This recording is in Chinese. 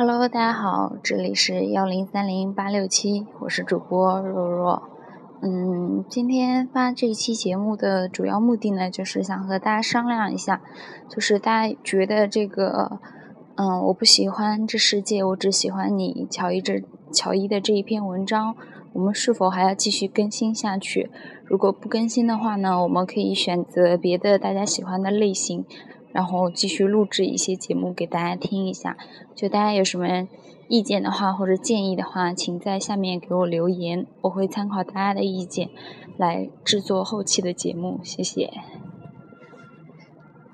Hello，大家好，这里是幺零三零八六七，我是主播若若。嗯，今天发这一期节目的主要目的呢，就是想和大家商量一下，就是大家觉得这个，嗯，我不喜欢这世界，我只喜欢你，乔伊这乔伊的这一篇文章，我们是否还要继续更新下去？如果不更新的话呢，我们可以选择别的大家喜欢的类型。然后继续录制一些节目给大家听一下，就大家有什么意见的话或者建议的话，请在下面给我留言，我会参考大家的意见来制作后期的节目，谢谢。